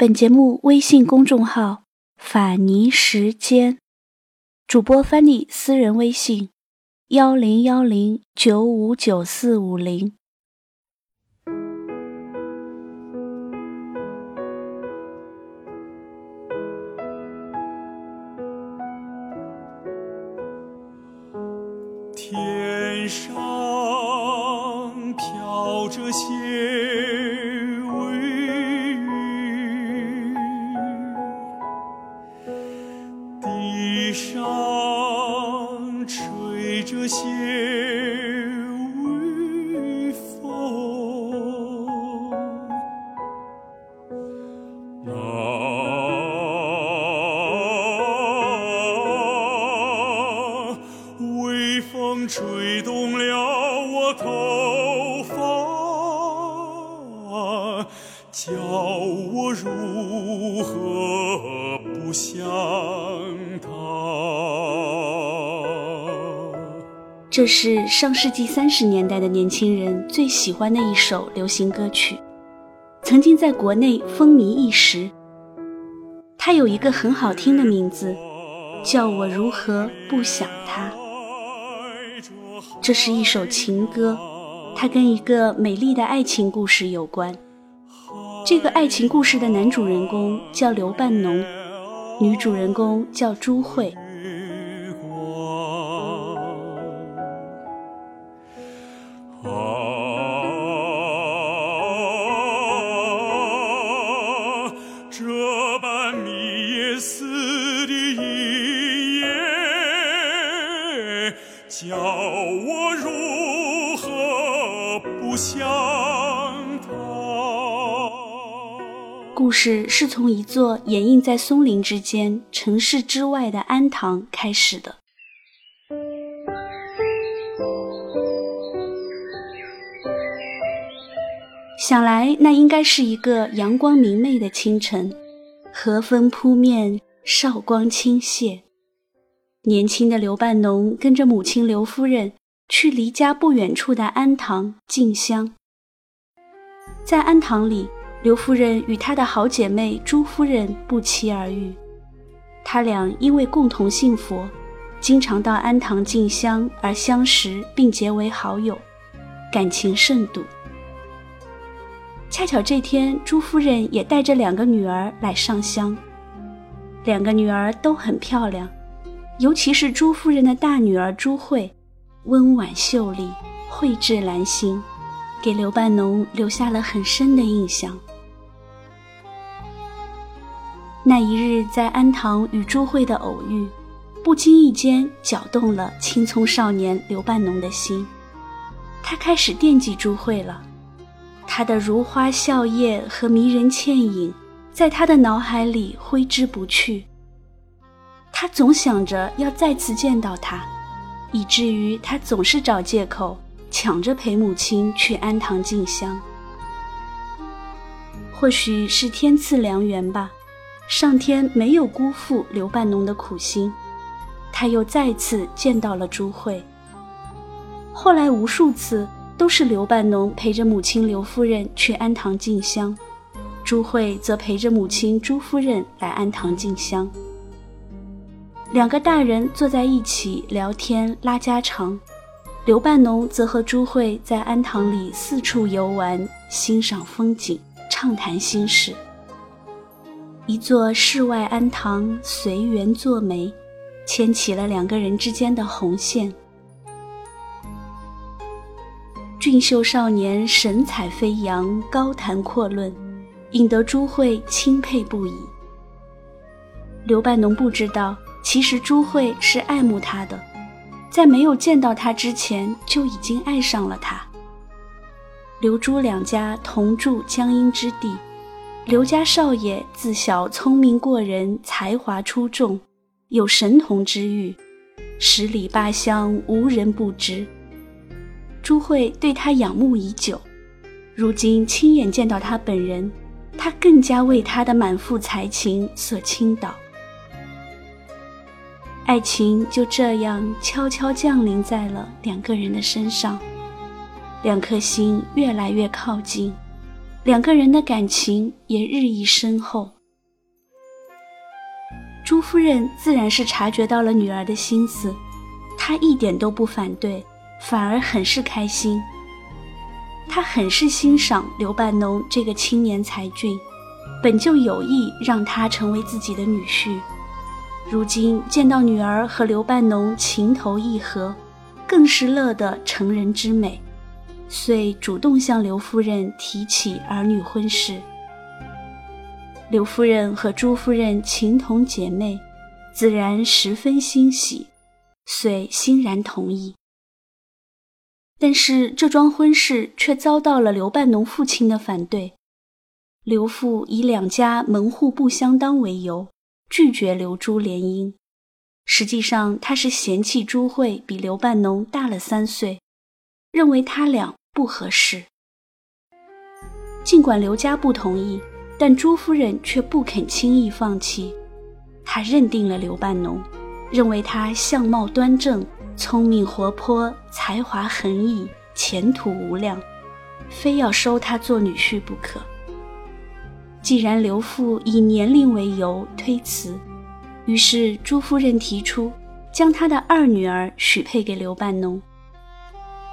本节目微信公众号“法尼时间”，主播 Fanny 私人微信：幺零幺零九五九四五零。这是上世纪三十年代的年轻人最喜欢的一首流行歌曲，曾经在国内风靡一时。它有一个很好听的名字，叫我如何不想他。这是一首情歌，它跟一个美丽的爱情故事有关。这个爱情故事的男主人公叫刘半农，女主人公叫朱慧。故事是从一座掩映在松林之间、城市之外的安堂开始的。想来那应该是一个阳光明媚的清晨，和风扑面，韶光倾泻。年轻的刘半农跟着母亲刘夫人去离家不远处的安堂进香，在安堂里。刘夫人与她的好姐妹朱夫人不期而遇，他俩因为共同信佛，经常到安堂进香而相识并结为好友，感情甚笃。恰巧这天，朱夫人也带着两个女儿来上香，两个女儿都很漂亮，尤其是朱夫人的大女儿朱慧，温婉秀丽，蕙质兰心，给刘半农留下了很深的印象。那一日在安堂与朱慧的偶遇，不经意间搅动了青葱少年刘半农的心。他开始惦记朱慧了，她的如花笑靥和迷人倩影，在他的脑海里挥之不去。他总想着要再次见到她，以至于他总是找借口抢着陪母亲去安堂进香。或许是天赐良缘吧。上天没有辜负刘半农的苦心，他又再次见到了朱慧。后来无数次都是刘半农陪着母亲刘夫人去安堂进香，朱慧则陪着母亲朱夫人来安堂进香。两个大人坐在一起聊天拉家常，刘半农则和朱慧在安堂里四处游玩，欣赏风景，畅谈心事。一座世外庵堂，随缘作媒，牵起了两个人之间的红线。俊秀少年神采飞扬，高谈阔论，引得朱慧钦佩不已。刘半农不知道，其实朱慧是爱慕他的，在没有见到他之前就已经爱上了他。刘朱两家同住江阴之地。刘家少爷自小聪明过人，才华出众，有神童之誉，十里八乡无人不知。朱慧对他仰慕已久，如今亲眼见到他本人，他更加为他的满腹才情所倾倒。爱情就这样悄悄降临在了两个人的身上，两颗心越来越靠近。两个人的感情也日益深厚。朱夫人自然是察觉到了女儿的心思，她一点都不反对，反而很是开心。她很是欣赏刘半农这个青年才俊，本就有意让他成为自己的女婿。如今见到女儿和刘半农情投意合，更是乐得成人之美，遂主动向刘夫人提起儿女婚事。刘夫人和朱夫人情同姐妹，自然十分欣喜，遂欣然同意。但是这桩婚事却遭到了刘半农父亲的反对。刘父以两家门户不相当为由。拒绝刘朱联姻，实际上他是嫌弃朱慧比刘半农大了三岁，认为他俩不合适。尽管刘家不同意，但朱夫人却不肯轻易放弃。她认定了刘半农，认为他相貌端正、聪明活泼、才华横溢、前途无量，非要收他做女婿不可。既然刘父以年龄为由推辞，于是朱夫人提出将她的二女儿许配给刘半农。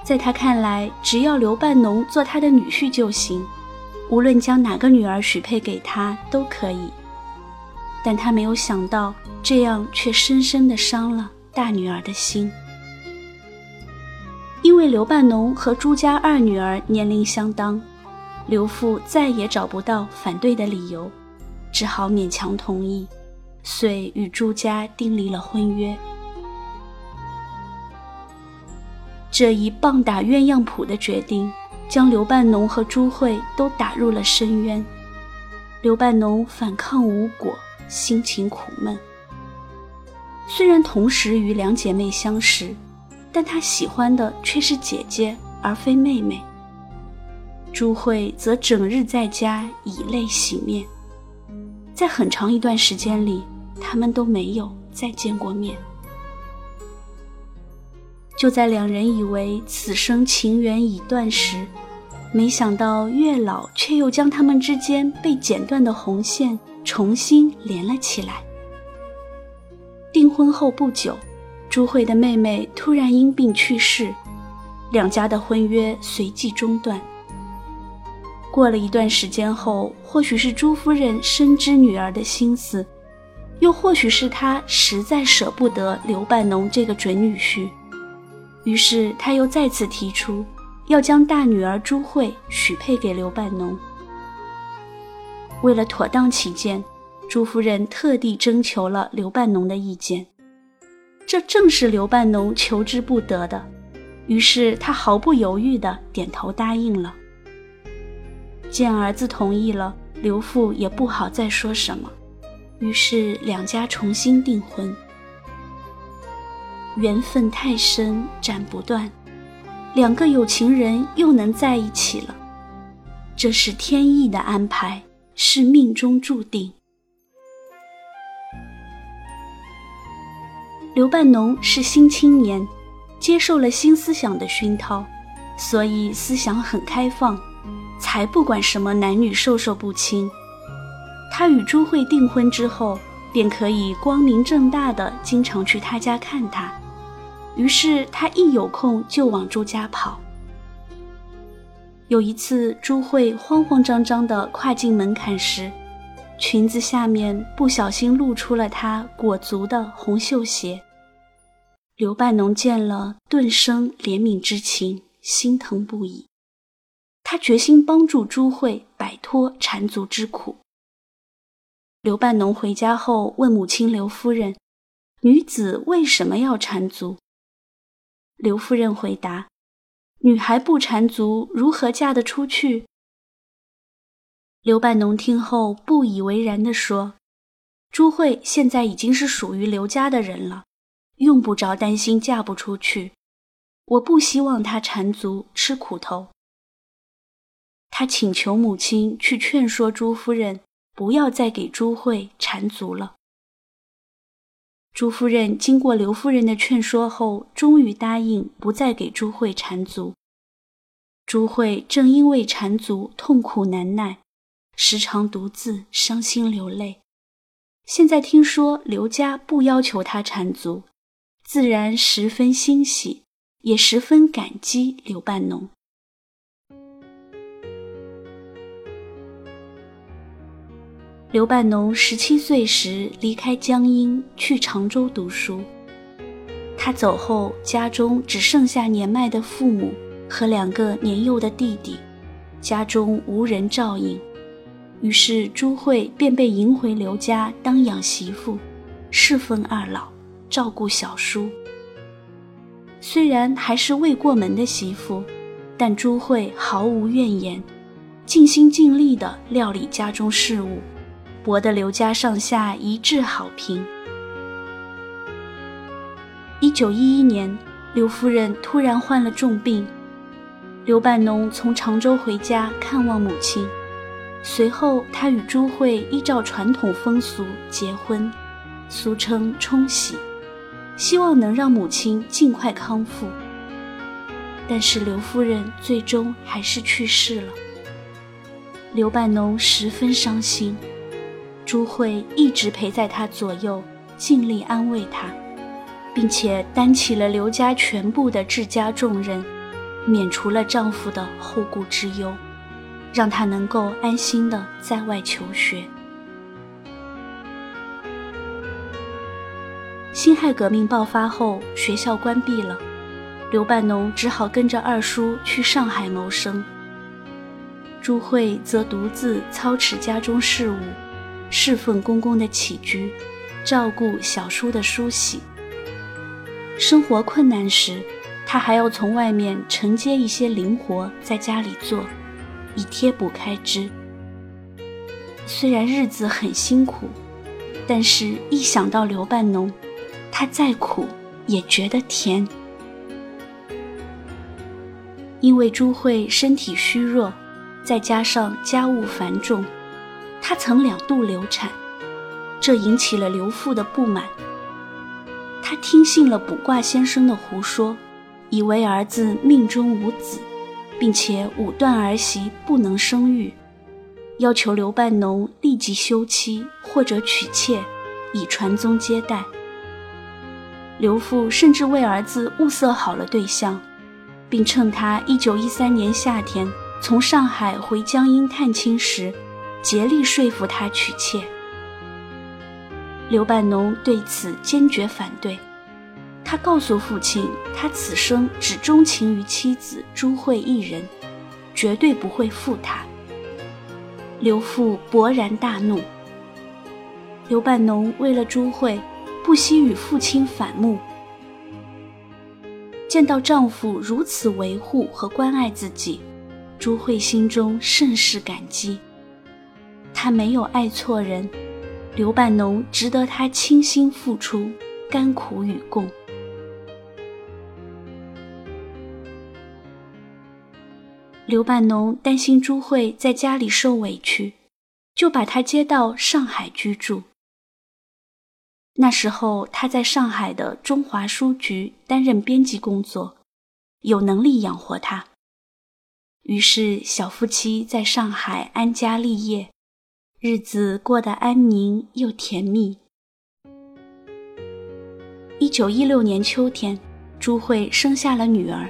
在他看来，只要刘半农做他的女婿就行，无论将哪个女儿许配给他都可以。但他没有想到，这样却深深地伤了大女儿的心，因为刘半农和朱家二女儿年龄相当。刘父再也找不到反对的理由，只好勉强同意，遂与朱家订立了婚约。这一棒打鸳鸯谱的决定，将刘半农和朱慧都打入了深渊。刘半农反抗无果，心情苦闷。虽然同时与两姐妹相识，但他喜欢的却是姐姐，而非妹妹。朱慧则整日在家以泪洗面，在很长一段时间里，他们都没有再见过面。就在两人以为此生情缘已断时，没想到月老却又将他们之间被剪断的红线重新连了起来。订婚后不久，朱慧的妹妹突然因病去世，两家的婚约随即中断。过了一段时间后，或许是朱夫人深知女儿的心思，又或许是她实在舍不得刘半农这个准女婿，于是他又再次提出要将大女儿朱慧许配给刘半农。为了妥当起见，朱夫人特地征求了刘半农的意见，这正是刘半农求之不得的，于是他毫不犹豫地点头答应了。见儿子同意了，刘父也不好再说什么，于是两家重新订婚。缘分太深，斩不断，两个有情人又能在一起了，这是天意的安排，是命中注定。刘半农是新青年，接受了新思想的熏陶，所以思想很开放。才不管什么男女授受不亲。他与朱慧订婚之后，便可以光明正大的经常去他家看她。于是他一有空就往朱家跑。有一次，朱慧慌慌张张地跨进门槛时，裙子下面不小心露出了她裹足的红绣鞋。刘半农见了，顿生怜悯之情，心疼不已。他决心帮助朱慧摆脱缠足之苦。刘半农回家后问母亲刘夫人：“女子为什么要缠足？”刘夫人回答：“女孩不缠足，如何嫁得出去？”刘半农听后不以为然地说：“朱慧现在已经是属于刘家的人了，用不着担心嫁不出去。我不希望她缠足吃苦头。”他请求母亲去劝说朱夫人，不要再给朱慧缠足了。朱夫人经过刘夫人的劝说后，终于答应不再给朱慧缠足。朱慧正因为缠足痛苦难耐，时常独自伤心流泪。现在听说刘家不要求她缠足，自然十分欣喜，也十分感激刘半农。刘半农十七岁时离开江阴，去常州读书。他走后，家中只剩下年迈的父母和两个年幼的弟弟，家中无人照应，于是朱慧便被迎回刘家当养媳妇，侍奉二老，照顾小叔。虽然还是未过门的媳妇，但朱慧毫无怨言，尽心尽力地料理家中事务。博得刘家上下一致好评。一九一一年，刘夫人突然患了重病，刘半农从常州回家看望母亲。随后，他与朱慧依照传统风俗结婚，俗称冲喜，希望能让母亲尽快康复。但是刘夫人最终还是去世了，刘半农十分伤心。朱慧一直陪在他左右，尽力安慰他，并且担起了刘家全部的治家重任，免除了丈夫的后顾之忧，让他能够安心的在外求学。辛亥革命爆发后，学校关闭了，刘半农只好跟着二叔去上海谋生。朱慧则独自操持家中事务。侍奉公公的起居，照顾小叔的梳洗。生活困难时，他还要从外面承接一些零活，在家里做，以贴补开支。虽然日子很辛苦，但是一想到刘半农，他再苦也觉得甜。因为朱慧身体虚弱，再加上家务繁重。她曾两度流产，这引起了刘父的不满。他听信了卜卦先生的胡说，以为儿子命中无子，并且武断儿媳不能生育，要求刘半农立即休妻或者娶妾，以传宗接代。刘父甚至为儿子物色好了对象，并趁他1913年夏天从上海回江阴探亲时。竭力说服他娶妾，刘半农对此坚决反对。他告诉父亲，他此生只钟情于妻子朱慧一人，绝对不会负她。刘父勃然大怒。刘半农为了朱慧，不惜与父亲反目。见到丈夫如此维护和关爱自己，朱慧心中甚是感激。他没有爱错人，刘半农值得他倾心付出，甘苦与共。刘半农担心朱慧在家里受委屈，就把她接到上海居住。那时候他在上海的中华书局担任编辑工作，有能力养活他。于是小夫妻在上海安家立业。日子过得安宁又甜蜜。一九一六年秋天，朱慧生下了女儿，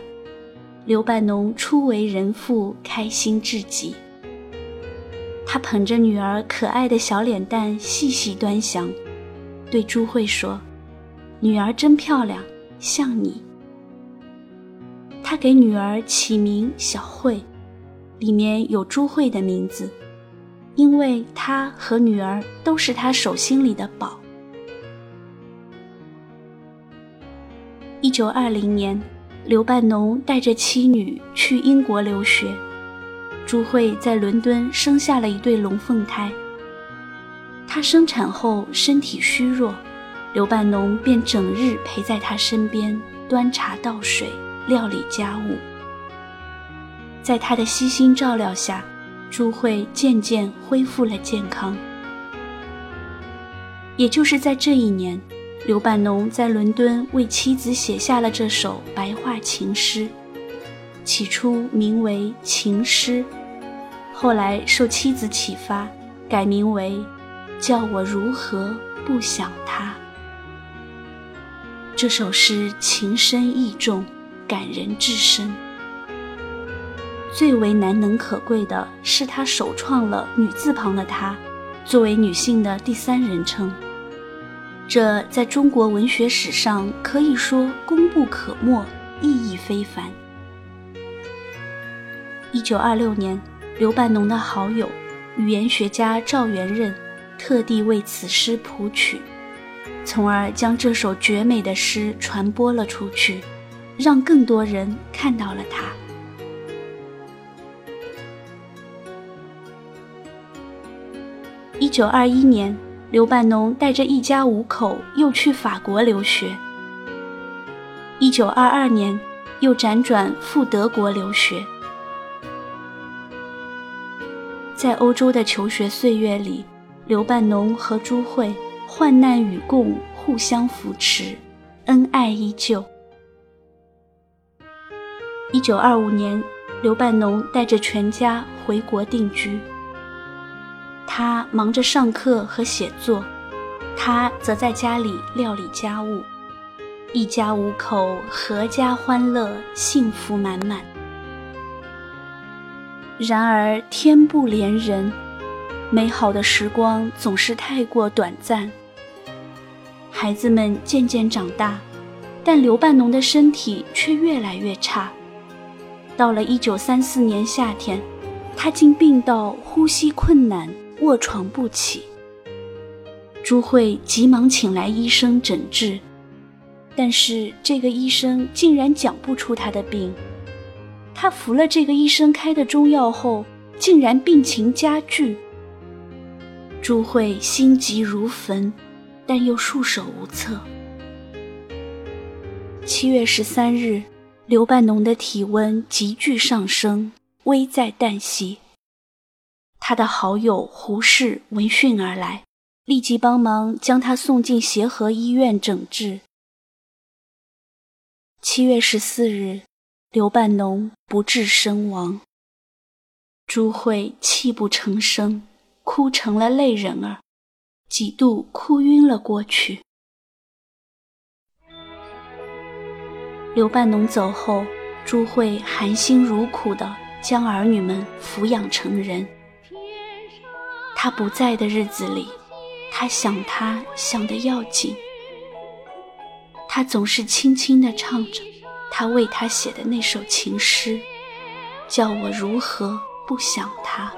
刘半农初为人父，开心至极。他捧着女儿可爱的小脸蛋，细细端详，对朱慧说：“女儿真漂亮，像你。”他给女儿起名小慧，里面有朱慧的名字。因为他和女儿都是他手心里的宝。一九二零年，刘半农带着妻女去英国留学，朱慧在伦敦生下了一对龙凤胎。她生产后身体虚弱，刘半农便整日陪在她身边，端茶倒水，料理家务。在他的悉心照料下。朱慧渐渐恢复了健康。也就是在这一年，刘半农在伦敦为妻子写下了这首白话情诗，起初名为《情诗》，后来受妻子启发，改名为《叫我如何不想他》。这首诗情深意重，感人至深。最为难能可贵的是，他首创了女字旁的“她”作为女性的第三人称，这在中国文学史上可以说功不可没，意义非凡。一九二六年，刘半农的好友、语言学家赵元任特地为此诗谱曲，从而将这首绝美的诗传播了出去，让更多人看到了它。九二一年，刘半农带着一家五口又去法国留学。一九二二年，又辗转赴德国留学。在欧洲的求学岁月里，刘半农和朱慧患难与共，互相扶持，恩爱依旧。一九二五年，刘半农带着全家回国定居。他忙着上课和写作，他则在家里料理家务，一家五口阖家欢乐，幸福满满。然而天不怜人，美好的时光总是太过短暂。孩子们渐渐长大，但刘半农的身体却越来越差。到了一九三四年夏天，他竟病到呼吸困难，卧床不起。朱慧急忙请来医生诊治，但是这个医生竟然讲不出他的病。他服了这个医生开的中药后，竟然病情加剧。朱慧心急如焚，但又束手无策。七月十三日，刘半农的体温急剧上升，危在旦夕。他的好友胡适闻讯而来，立即帮忙将他送进协和医院诊治。七月十四日。刘半农不治身亡，朱慧泣不成声，哭成了泪人儿，几度哭晕了过去。刘半农走后，朱慧含辛茹苦地将儿女们抚养成人。他不在的日子里，他想他想得要紧，他总是轻轻地唱着。他为他写的那首情诗，叫我如何不想他？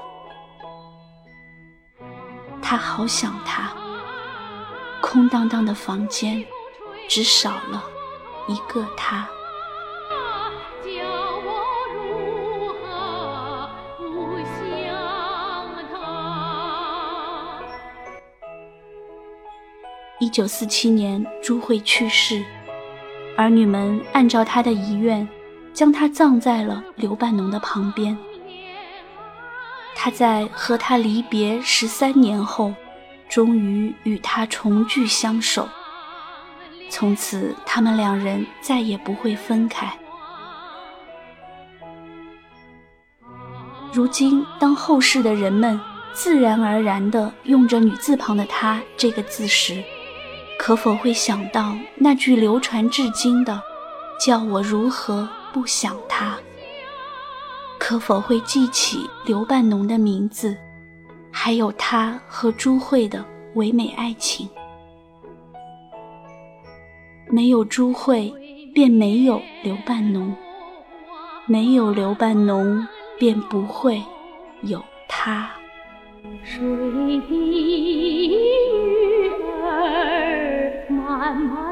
他好想他。空荡荡的房间，只少了一个他。一九四七年，朱慧去世。儿女们按照他的遗愿，将他葬在了刘半农的旁边。他在和他离别十三年后，终于与他重聚相守。从此，他们两人再也不会分开。如今，当后世的人们自然而然地用着女字旁的“他”这个字时，可否会想到那句流传至今的“叫我如何不想他”？可否会记起刘半农的名字，还有他和朱慧的唯美爱情？没有朱慧，便没有刘半农；没有刘半农，便不会有他。水的鱼儿慢慢